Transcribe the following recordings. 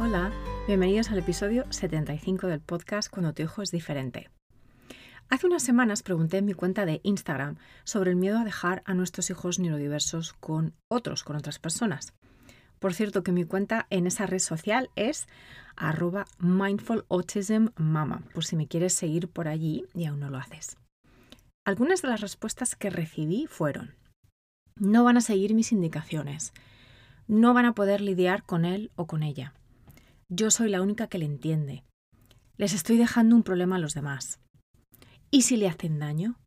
Hola, bienvenidos al episodio 75 del podcast Cuando tu hijo es diferente. Hace unas semanas pregunté en mi cuenta de Instagram sobre el miedo a dejar a nuestros hijos neurodiversos con otros, con otras personas. Por cierto, que mi cuenta en esa red social es arroba mindfulautismmama, por si me quieres seguir por allí y aún no lo haces. Algunas de las respuestas que recibí fueron, no van a seguir mis indicaciones, no van a poder lidiar con él o con ella. Yo soy la única que le entiende. Les estoy dejando un problema a los demás. ¿Y si le hacen daño?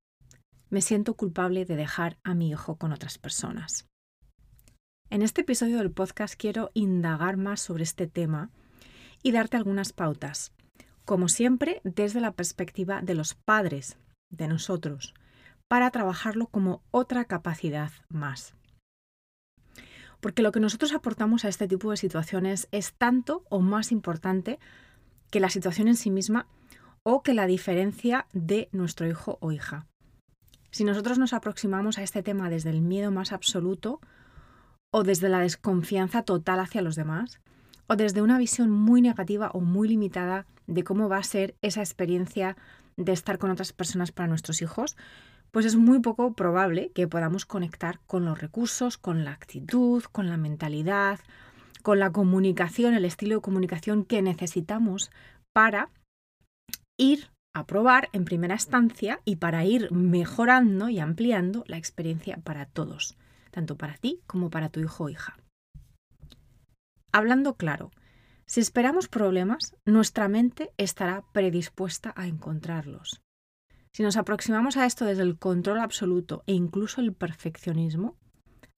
Me siento culpable de dejar a mi hijo con otras personas. En este episodio del podcast quiero indagar más sobre este tema y darte algunas pautas, como siempre desde la perspectiva de los padres, de nosotros, para trabajarlo como otra capacidad más. Porque lo que nosotros aportamos a este tipo de situaciones es tanto o más importante que la situación en sí misma o que la diferencia de nuestro hijo o hija. Si nosotros nos aproximamos a este tema desde el miedo más absoluto, o desde la desconfianza total hacia los demás, o desde una visión muy negativa o muy limitada de cómo va a ser esa experiencia de estar con otras personas para nuestros hijos, pues es muy poco probable que podamos conectar con los recursos, con la actitud, con la mentalidad, con la comunicación, el estilo de comunicación que necesitamos para ir a probar en primera instancia y para ir mejorando y ampliando la experiencia para todos tanto para ti como para tu hijo o hija. Hablando claro, si esperamos problemas, nuestra mente estará predispuesta a encontrarlos. Si nos aproximamos a esto desde el control absoluto e incluso el perfeccionismo,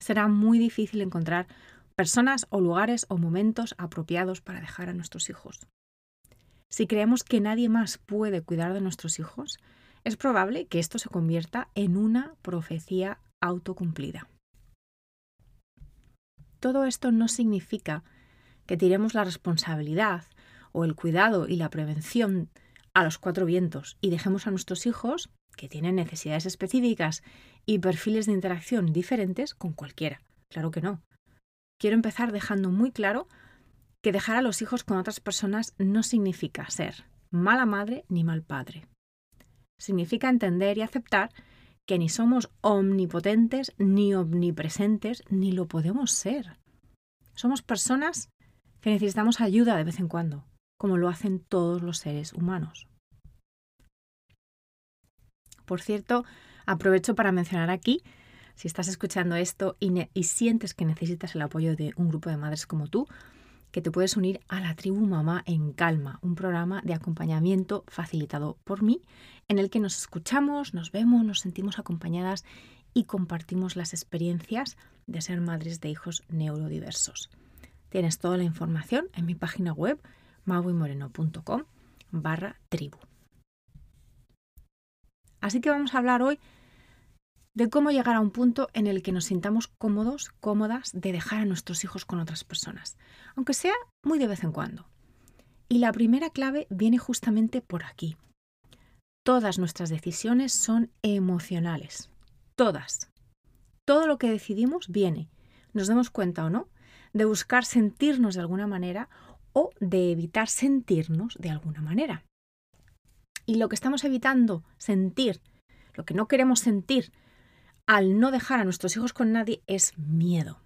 será muy difícil encontrar personas o lugares o momentos apropiados para dejar a nuestros hijos. Si creemos que nadie más puede cuidar de nuestros hijos, es probable que esto se convierta en una profecía autocumplida. Todo esto no significa que tiremos la responsabilidad o el cuidado y la prevención a los cuatro vientos y dejemos a nuestros hijos, que tienen necesidades específicas y perfiles de interacción diferentes, con cualquiera. Claro que no. Quiero empezar dejando muy claro que dejar a los hijos con otras personas no significa ser mala madre ni mal padre. Significa entender y aceptar que ni somos omnipotentes, ni omnipresentes, ni lo podemos ser. Somos personas que necesitamos ayuda de vez en cuando, como lo hacen todos los seres humanos. Por cierto, aprovecho para mencionar aquí, si estás escuchando esto y, sientes que necesitas el apoyo de un grupo de madres como tú, que te puedes unir a la tribu Mamá en Calma, un programa de acompañamiento facilitado por mí, en el que nos escuchamos, nos vemos, nos sentimos acompañadas y compartimos las experiencias de ser madres de hijos neurodiversos. Tienes toda la información en mi página web mauimoreno.com barra tribu. Así que vamos a hablar hoy de cómo llegar a un punto en el que nos sintamos cómodos, cómodas de dejar a nuestros hijos con otras personas, aunque sea muy de vez en cuando. Y la primera clave viene justamente por aquí. Todas nuestras decisiones son emocionales. Todas. Todo lo que decidimos viene, nos demos cuenta o no, de buscar sentirnos de alguna manera o de evitar sentirnos de alguna manera. Y lo que estamos evitando sentir, lo que no queremos sentir al no dejar a nuestros hijos con nadie es miedo.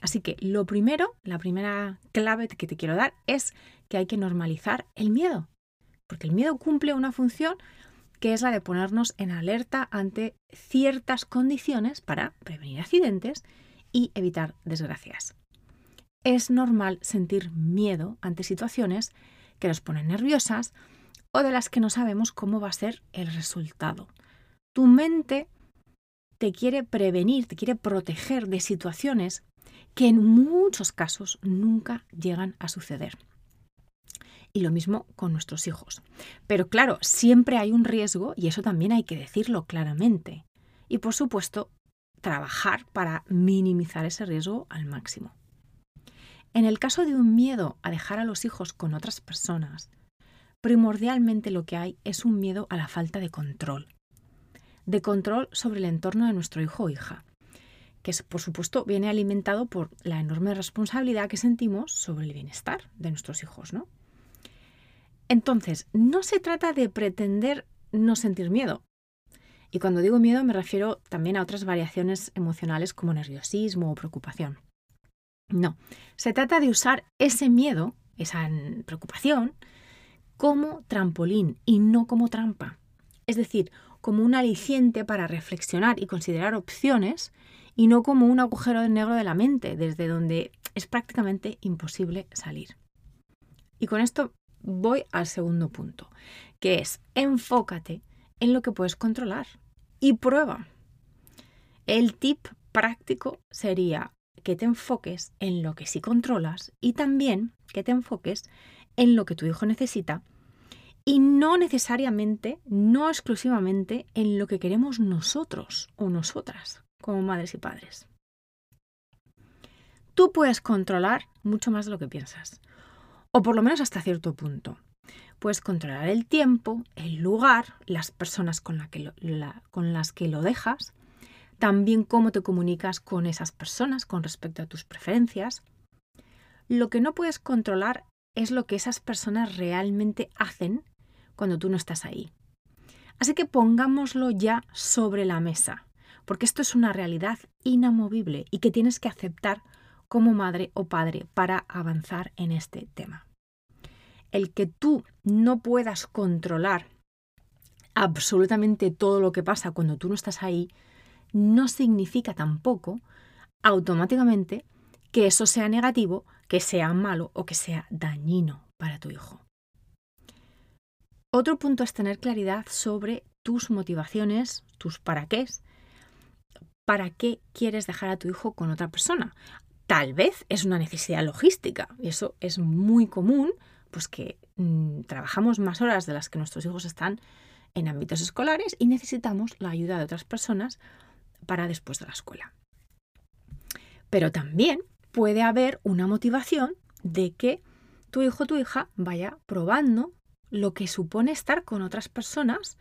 Así que lo primero, la primera clave que te quiero dar es que hay que normalizar el miedo, porque el miedo cumple una función que es la de ponernos en alerta ante ciertas condiciones para prevenir accidentes y evitar desgracias. Es normal sentir miedo ante situaciones que nos ponen nerviosas o de las que no sabemos cómo va a ser el resultado. Tu mente te quiere prevenir, te quiere proteger de situaciones que en muchos casos nunca llegan a suceder. Y lo mismo con nuestros hijos. Pero claro, siempre hay un riesgo y eso también hay que decirlo claramente. Y por supuesto, trabajar para minimizar ese riesgo al máximo. En el caso de un miedo a dejar a los hijos con otras personas, primordialmente lo que hay es un miedo a la falta de control. De control sobre el entorno de nuestro hijo o hija, que por supuesto viene alimentado por la enorme responsabilidad que sentimos sobre el bienestar de nuestros hijos, ¿no? Entonces, no se trata de pretender no sentir miedo. Y cuando digo miedo me refiero también a otras variaciones emocionales como nerviosismo o preocupación. No, se trata de usar ese miedo, esa preocupación, como trampolín y no como trampa. Es decir, como un aliciente para reflexionar y considerar opciones y no como un agujero negro de la mente desde donde es prácticamente imposible salir. Y con esto voy al segundo punto, que es enfócate en lo que puedes controlar y prueba. El tip práctico sería que te enfoques en lo que sí controlas y también que te enfoques en lo que tu hijo necesita y no necesariamente, no exclusivamente en lo que queremos nosotros o nosotras como madres y padres. Tú puedes controlar mucho más de lo que piensas, o por lo menos hasta cierto punto. Puedes controlar el tiempo, el lugar, las personas con, con las que lo dejas, también cómo te comunicas con esas personas con respecto a tus preferencias. Lo que no puedes controlar es lo que esas personas realmente hacen cuando tú no estás ahí. Así que pongámoslo ya sobre la mesa, porque esto es una realidad inamovible y que tienes que aceptar como madre o padre para avanzar en este tema. El que tú no puedas controlar absolutamente todo lo que pasa cuando tú no estás ahí no significa tampoco automáticamente que eso sea negativo, que sea malo o que sea dañino para tu hijo. Otro punto es tener claridad sobre tus motivaciones, tus para qué. ¿Para qué quieres dejar a tu hijo con otra persona? Tal vez es una necesidad logística y eso es muy común, pues que mm, trabajamos más horas de las que nuestros hijos están en ámbitos escolares y necesitamos la ayuda de otras personas para después de la escuela. Pero también puede haber una motivación de que tu hijo o tu hija vaya probando lo que supone estar con otras personas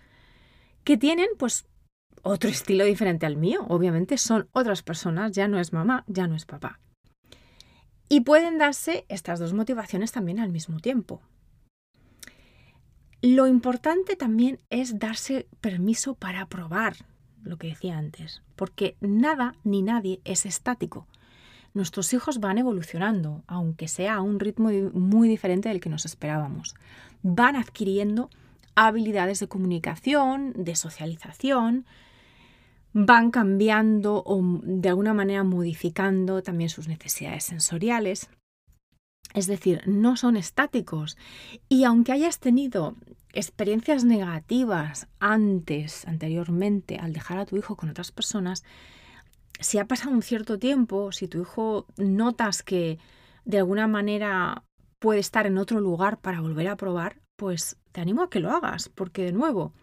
que tienen pues otro estilo diferente al mío. Obviamente son otras personas, ya no es mamá, ya no es papá. Y pueden darse estas dos motivaciones también al mismo tiempo. Lo importante también es darse permiso para probar, lo que decía antes, porque nada ni nadie es estático. Nuestros hijos van evolucionando, aunque sea a un ritmo muy diferente del que nos esperábamos. Van adquiriendo habilidades de comunicación, de socialización, van cambiando o de alguna manera modificando también sus necesidades sensoriales. Es decir, no son estáticos. Y aunque hayas tenido experiencias negativas antes, anteriormente, al dejar a tu hijo con otras personas, si ha pasado un cierto tiempo, si tu hijo notas que de alguna manera puede estar en otro lugar para volver a probar, pues te animo a que lo hagas, porque de nuevo,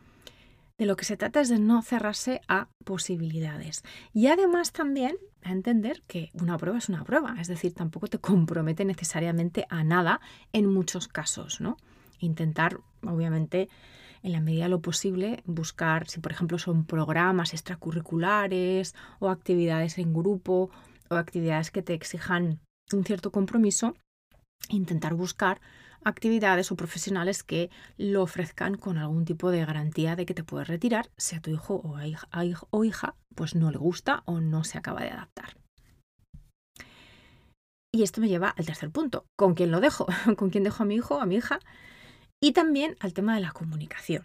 de lo que se trata es de no cerrarse a posibilidades. Y además también a entender que una prueba es una prueba, es decir, tampoco te compromete necesariamente a nada en muchos casos, ¿no? Intentar, obviamente, en la medida de lo posible, buscar si, por ejemplo, son programas extracurriculares o actividades en grupo o actividades que te exijan un cierto compromiso, intentar buscar actividades o profesionales que lo ofrezcan con algún tipo de garantía de que te puedes retirar si a tu hijo o, hija, o hija pues no le gusta o no se acaba de adaptar. Y esto me lleva al tercer punto. ¿Con quién lo dejo? ¿Con quién dejo a mi hijo, a mi hija? Y también al tema de la comunicación.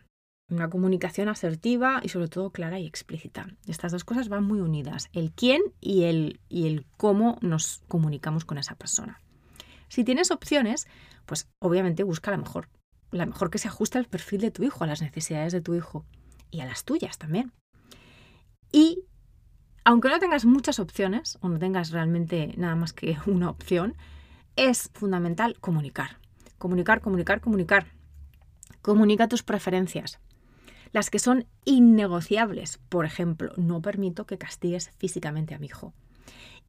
Una comunicación asertiva y sobre todo clara y explícita. Estas dos cosas van muy unidas, el quién y el, y el cómo nos comunicamos con esa persona. Si tienes opciones, pues obviamente busca la mejor, la mejor que se ajuste al perfil de tu hijo, a las necesidades de tu hijo y a las tuyas también. Y aunque no tengas muchas opciones o no tengas realmente nada más que una opción, es fundamental comunicar. Comunicar, comunicar, comunicar. Comunica tus preferencias. Las que son innegociables, por ejemplo, no permito que castigues físicamente a mi hijo.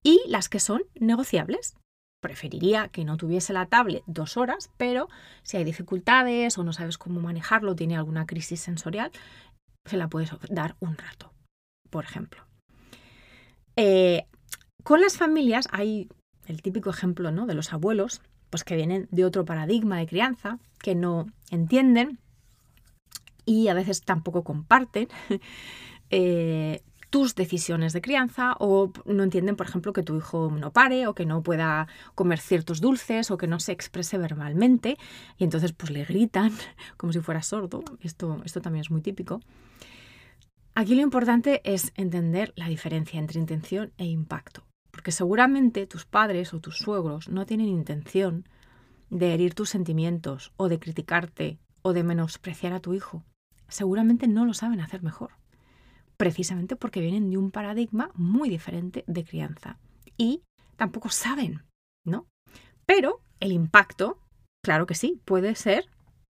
Y las que son negociables. Preferiría que no tuviese la tablet dos horas, pero si hay dificultades o no sabes cómo manejarlo, tiene alguna crisis sensorial, se la puedes dar un rato, por ejemplo. Eh, con las familias hay el típico ejemplo ¿no? de los abuelos, pues que vienen de otro paradigma de crianza, que no entienden y a veces tampoco comparten eh, tus decisiones de crianza o no entienden, por ejemplo, que tu hijo no pare o que no pueda comer ciertos dulces o que no se exprese verbalmente y entonces pues le gritan como si fuera sordo. Esto, esto también es muy típico. Aquí lo importante es entender la diferencia entre intención e impacto, porque seguramente tus padres o tus suegros no tienen intención de herir tus sentimientos o de criticarte o de menospreciar a tu hijo. Seguramente no lo saben hacer mejor, precisamente porque vienen de un paradigma muy diferente de crianza y tampoco saben, ¿no? Pero el impacto, claro que sí, puede ser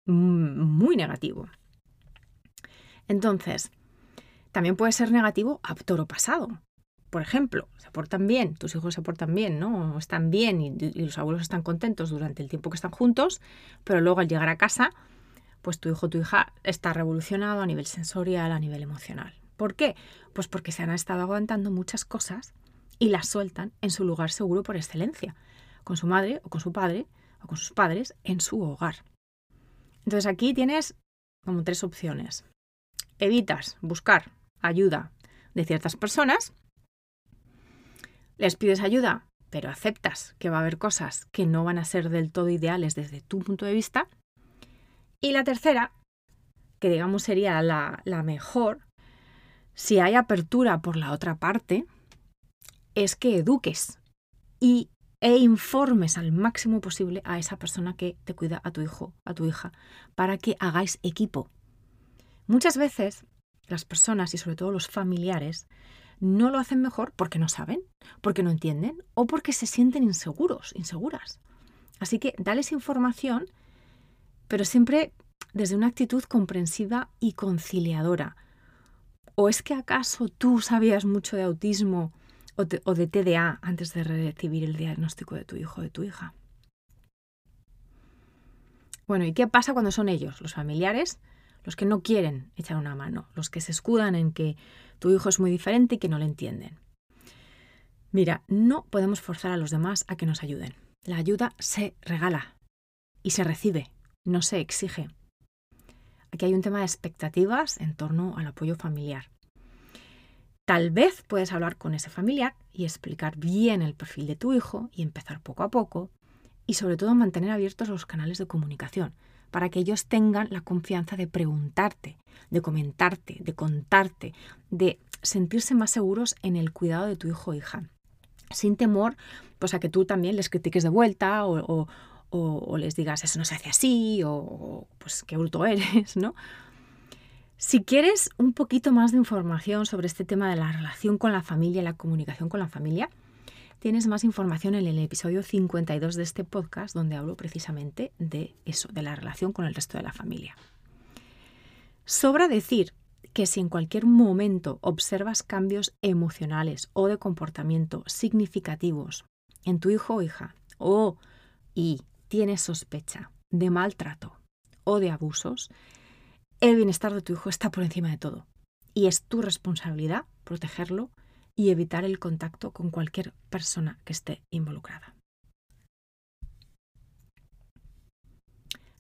muy negativo. Entonces, también puede ser negativo a toro pasado. Por ejemplo, se portan bien, tus hijos se portan bien, ¿no? Están bien y, los abuelos están contentos durante el tiempo que están juntos, pero luego al llegar a casa, pues tu hijo o tu hija está revolucionado a nivel sensorial, a nivel emocional. ¿Por qué? Pues porque se han estado aguantando muchas cosas y las sueltan en su lugar seguro por excelencia, con su madre o con su padre o con sus padres en su hogar. Entonces aquí tienes como tres opciones. Evitas buscar ayuda de ciertas personas, les pides ayuda, pero aceptas que va a haber cosas que no van a ser del todo ideales desde tu punto de vista. Y la tercera, que digamos sería la, mejor, si hay apertura por la otra parte, es que eduques y, e informes al máximo posible a esa persona que te cuida a tu hijo, a tu hija, para que hagáis equipo. Muchas veces las personas y sobre todo los familiares no lo hacen mejor porque no saben, porque no entienden o porque se sienten inseguros, inseguras. Así que dales información, pero siempre desde una actitud comprensiva y conciliadora. ¿O es que acaso tú sabías mucho de autismo o de, TDA antes de recibir el diagnóstico de tu hijo o de tu hija? Bueno, ¿y qué pasa cuando son ellos, los familiares, los que no quieren echar una mano, los que se escudan en que tu hijo es muy diferente y que no le entienden. Mira, no podemos forzar a los demás a que nos ayuden. La ayuda se regala y se recibe, no se exige. Aquí hay un tema de expectativas en torno al apoyo familiar. Tal vez puedes hablar con ese familiar y explicar bien el perfil de tu hijo y empezar poco a poco y sobre todo mantener abiertos los canales de comunicación para que ellos tengan la confianza de preguntarte, de comentarte, de contarte, de sentirse más seguros en el cuidado de tu hijo o hija, sin temor pues a que tú también les critiques de vuelta o, les digas eso no se hace así o pues qué bruto eres, ¿no? Si quieres un poquito más de información sobre este tema de la relación con la familia y la comunicación con la familia, tienes más información en el episodio 52 de este podcast donde hablo precisamente de eso, de la relación con el resto de la familia. Sobra decir que si en cualquier momento observas cambios emocionales o de comportamiento significativos en tu hijo o hija, o y tienes sospecha de maltrato o de abusos, el bienestar de tu hijo está por encima de todo. Y es tu responsabilidad protegerlo y evitar el contacto con cualquier persona que esté involucrada.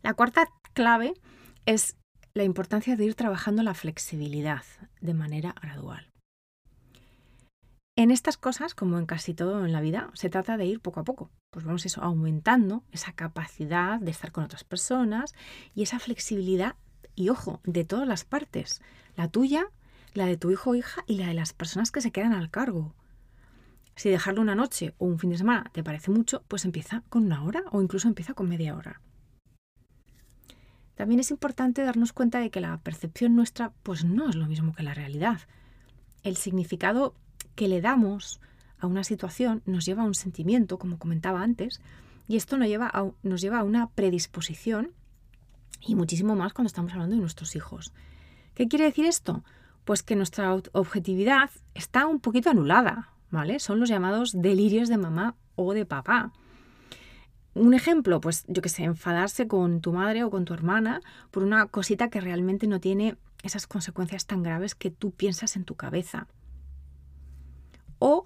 La cuarta clave es la importancia de ir trabajando la flexibilidad de manera gradual. En estas cosas, como en casi todo en la vida, se trata de ir poco a poco. Pues vamos eso, aumentando esa capacidad de estar con otras personas y esa flexibilidad, y ojo, de todas las partes, la tuya la de tu hijo o hija y la de las personas que se quedan al cargo. Si dejarlo una noche o un fin de semana te parece mucho, pues empieza con una hora o incluso empieza con media hora. También es importante darnos cuenta de que la percepción nuestra pues no es lo mismo que la realidad. El significado que le damos a una situación nos lleva a un sentimiento, como comentaba antes, y esto nos lleva a, nos lleva a una predisposición y muchísimo más cuando estamos hablando de nuestros hijos. ¿Qué quiere decir esto? Pues que nuestra objetividad está un poquito anulada, ¿vale? Son los llamados delirios de mamá o de papá. Un ejemplo, pues yo que sé, enfadarse con tu madre o con tu hermana por una cosita que realmente no tiene esas consecuencias tan graves que tú piensas en tu cabeza. O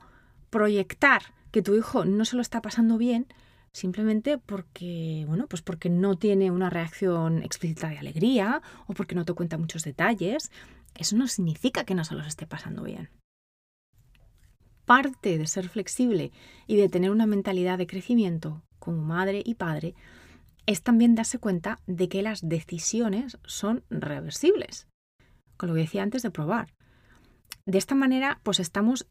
proyectar que tu hijo no se lo está pasando bien simplemente porque, bueno, pues porque no tiene una reacción explícita de alegría o porque no te cuenta muchos detalles, eso no significa que no se los esté pasando bien. Parte de ser flexible y de tener una mentalidad de crecimiento como madre y padre es también darse cuenta de que las decisiones son reversibles, con lo que decía antes de probar. De esta manera, pues estamos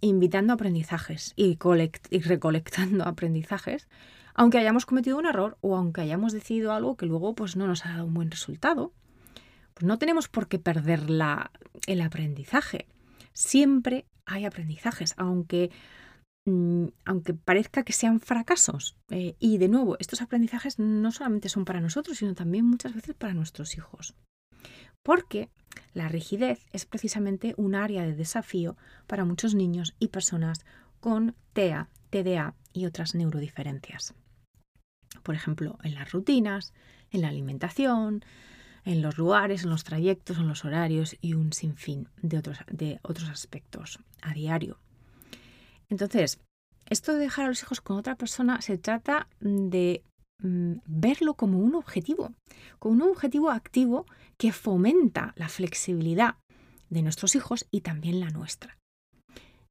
invitando aprendizajes y, recolectando aprendizajes, aunque hayamos cometido un error o aunque hayamos decidido algo que luego pues, no nos ha dado un buen resultado. No tenemos por qué perder la, el aprendizaje. Siempre hay aprendizajes, aunque, mm, aunque parezca que sean fracasos. Eh, y de nuevo, estos aprendizajes no solamente son para nosotros, sino también muchas veces para nuestros hijos. Porque la rigidez es precisamente un área de desafío para muchos niños y personas con TEA, TDA y otras neurodiferencias. Por ejemplo, en las rutinas, en la alimentación, en los lugares, en los trayectos, en los horarios y un sinfín de otros, de otros aspectos a diario. Entonces, esto de dejar a los hijos con otra persona se trata de Mm, verlo como un objetivo, como un objetivo activo que fomenta la flexibilidad de nuestros hijos y también la nuestra.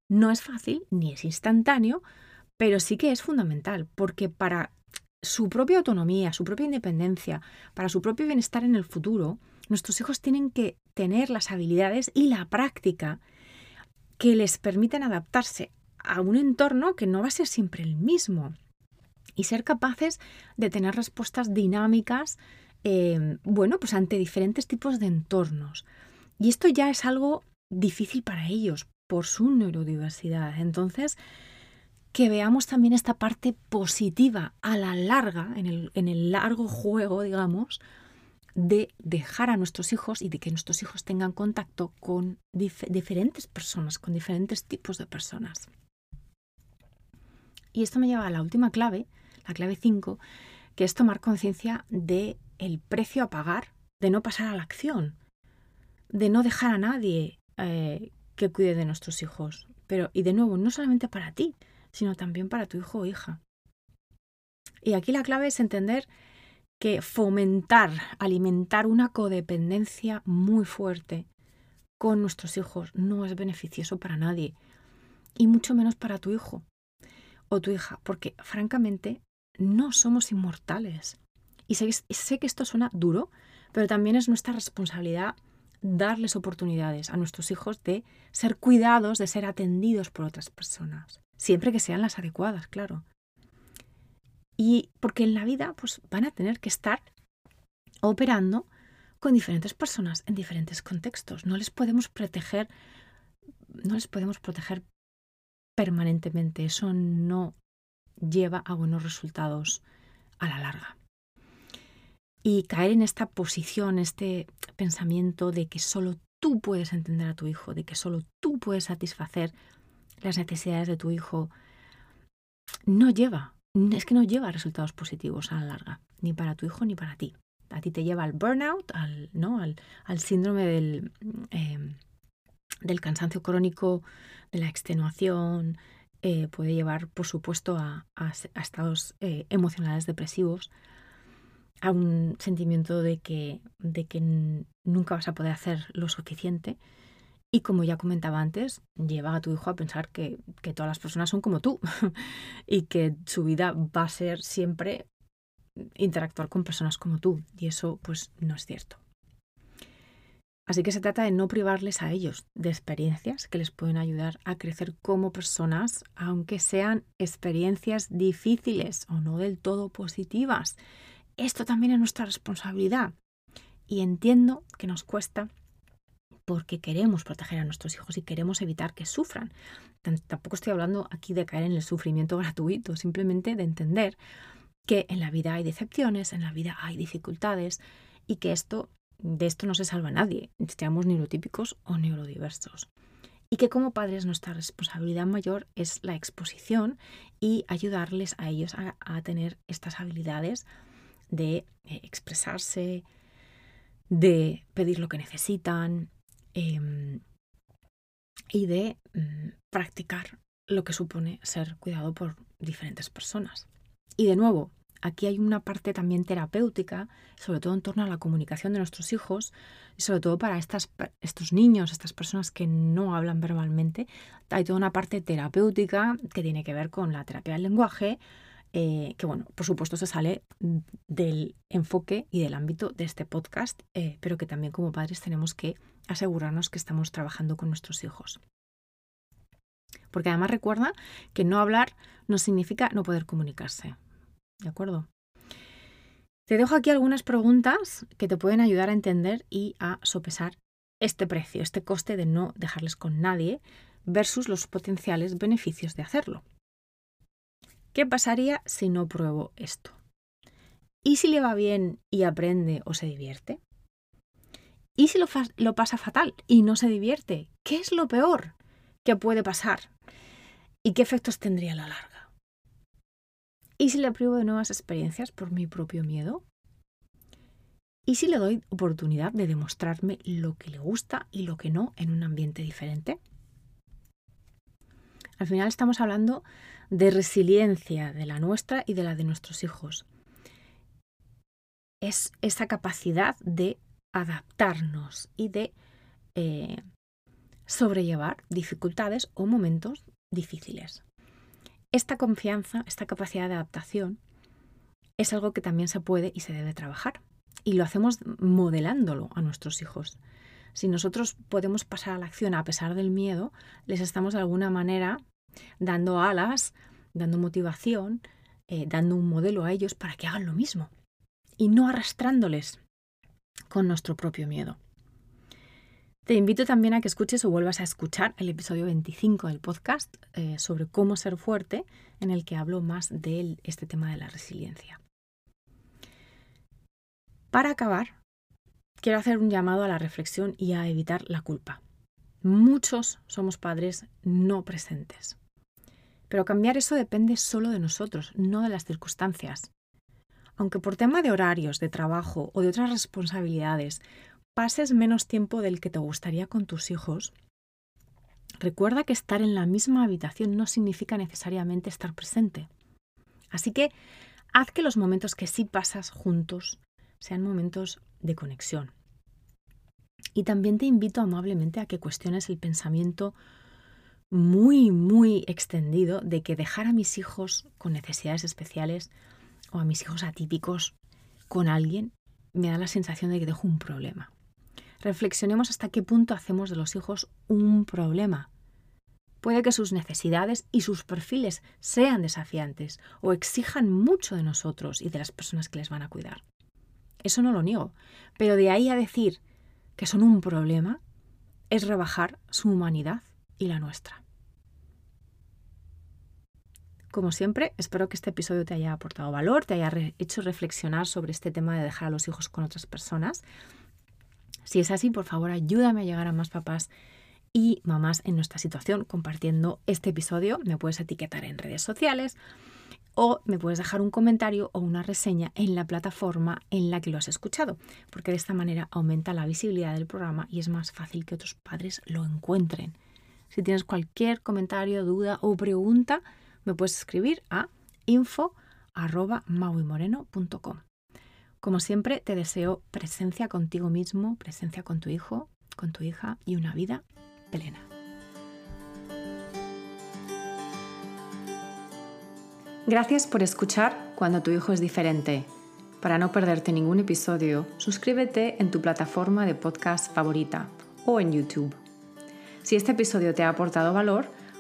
No es fácil ni es instantáneo, pero sí que es fundamental, porque para su propia autonomía, su propia independencia, para su propio bienestar en el futuro, nuestros hijos tienen que tener las habilidades y la práctica que les permitan adaptarse a un entorno que no va a ser siempre el mismo y ser capaces de tener respuestas dinámicas, eh, bueno, pues ante diferentes tipos de entornos. Y esto ya es algo difícil para ellos por su neurodiversidad. Entonces, que veamos también esta parte positiva a la larga, en el, en el largo juego, digamos, de dejar a nuestros hijos y de que nuestros hijos tengan contacto con diferentes personas, con diferentes tipos de personas. Y esto me lleva a la última clave, la clave 5, que es tomar conciencia de el precio a pagar de no pasar a la acción, de no dejar a nadie eh, que cuide de nuestros hijos. Pero, y de nuevo, no solamente para ti, sino también para tu hijo o hija. Y aquí la clave es entender que fomentar, alimentar una codependencia muy fuerte con nuestros hijos no es beneficioso para nadie, y mucho menos para tu hijo o tu hija, porque francamente no somos inmortales. Y sé, que esto suena duro, pero también es nuestra responsabilidad darles oportunidades a nuestros hijos de ser cuidados, de ser atendidos por otras personas, siempre que sean las adecuadas, claro. Y porque en la vida pues van a tener que estar operando con diferentes personas en diferentes contextos. No les podemos proteger no les podemos proteger permanentemente. Eso no lleva a buenos resultados a la larga. Y caer en esta posición, este pensamiento de que solo tú puedes entender a tu hijo, de que solo tú puedes satisfacer las necesidades de tu hijo, no lleva, es que no lleva resultados positivos a la larga, ni para tu hijo ni para ti. A ti te lleva al burnout, al, ¿no? al, síndrome del, eh, del cansancio crónico, de la extenuación, eh, puede llevar, por supuesto, a, estados eh, emocionales depresivos, a un sentimiento de que, de que nunca vas a poder hacer lo suficiente. Y como ya comentaba antes, lleva a tu hijo a pensar que, todas las personas son como tú y que su vida va a ser siempre interactuar con personas como tú. Y eso pues no es cierto. Así que se trata de no privarles a ellos de experiencias que les pueden ayudar a crecer como personas, aunque sean experiencias difíciles o no del todo positivas. Esto también es nuestra responsabilidad. Y entiendo que nos cuesta porque queremos proteger a nuestros hijos y queremos evitar que sufran. Tampoco estoy hablando aquí de caer en el sufrimiento gratuito, simplemente de entender que en la vida hay decepciones, en la vida hay dificultades y que esto de esto no se salva nadie, seamos neurotípicos o neurodiversos. Y que como padres nuestra responsabilidad mayor es la exposición y ayudarles a ellos a, tener estas habilidades de eh, expresarse, de pedir lo que necesitan em, y de mm, practicar lo que supone ser cuidado por diferentes personas. Y de nuevo, aquí hay una parte también terapéutica, sobre todo en torno a la comunicación de nuestros hijos, y sobre todo para estas, estos niños, estas personas que no hablan verbalmente. Hay toda una parte terapéutica que tiene que ver con la terapia del lenguaje, eh, que bueno, por supuesto se sale del enfoque y del ámbito de este podcast, eh, pero que también como padres tenemos que asegurarnos que estamos trabajando con nuestros hijos. Porque además recuerda que no hablar no significa no poder comunicarse. ¿De acuerdo? Te dejo aquí algunas preguntas que te pueden ayudar a entender y a sopesar este precio, este coste de no dejarles con nadie versus los potenciales beneficios de hacerlo. ¿Qué pasaría si no pruebo esto? ¿Y si le va bien y aprende o se divierte? ¿Y si lo, pasa fatal y no se divierte? ¿Qué es lo peor que puede pasar? ¿Y qué efectos tendría a la larga? ¿Y si le privo de nuevas experiencias por mi propio miedo? ¿Y si le doy oportunidad de demostrarme lo que le gusta y lo que no en un ambiente diferente? Al final estamos hablando de resiliencia de la nuestra y de la de nuestros hijos. Es esa capacidad de adaptarnos y de eh, sobrellevar dificultades o momentos difíciles. Esta confianza, esta capacidad de adaptación, es algo que también se puede y se debe trabajar. Y lo hacemos modelándolo a nuestros hijos. Si nosotros podemos pasar a la acción a pesar del miedo, les estamos de alguna manera dando alas, dando motivación, eh, dando un modelo a ellos para que hagan lo mismo y no arrastrándoles con nuestro propio miedo. Te invito también a que escuches o vuelvas a escuchar el episodio 25 del podcast eh, sobre cómo ser fuerte, en el que hablo más de este tema de la resiliencia. Para acabar, quiero hacer un llamado a la reflexión y a evitar la culpa. Muchos somos padres no presentes. Pero cambiar eso depende solo de nosotros, no de las circunstancias. Aunque por tema de horarios, de trabajo o de otras responsabilidades pases menos tiempo del que te gustaría con tus hijos, recuerda que estar en la misma habitación no significa necesariamente estar presente. Así que haz que los momentos que sí pasas juntos sean momentos de conexión. Y también te invito amablemente a que cuestiones el pensamiento muy, muy extendido de que dejar a mis hijos con necesidades especiales o a mis hijos atípicos con alguien me da la sensación de que dejo un problema reflexionemos hasta qué punto hacemos de los hijos un problema. Puede que sus necesidades y sus perfiles sean desafiantes o exijan mucho de nosotros y de las personas que les van a cuidar. Eso no lo niego, pero de ahí a decir que son un problema es rebajar su humanidad y la nuestra. Como siempre, espero que este episodio te haya aportado valor, te haya hecho reflexionar sobre este tema de dejar a los hijos con otras personas si es así, por favor, ayúdame a llegar a más papás y mamás en nuestra situación compartiendo este episodio. Me puedes etiquetar en redes sociales o me puedes dejar un comentario o una reseña en la plataforma en la que lo has escuchado, porque de esta manera aumenta la visibilidad del programa y es más fácil que otros padres lo encuentren. Si tienes cualquier comentario, duda o pregunta, me puedes escribir a info.mauimoreno.com. Como siempre, te deseo presencia contigo mismo, presencia con tu hijo, con tu hija y una vida plena. Gracias por escuchar Cuando tu hijo es diferente. Para no perderte ningún episodio, suscríbete en tu plataforma de podcast favorita o en YouTube. Si este episodio te ha aportado valor,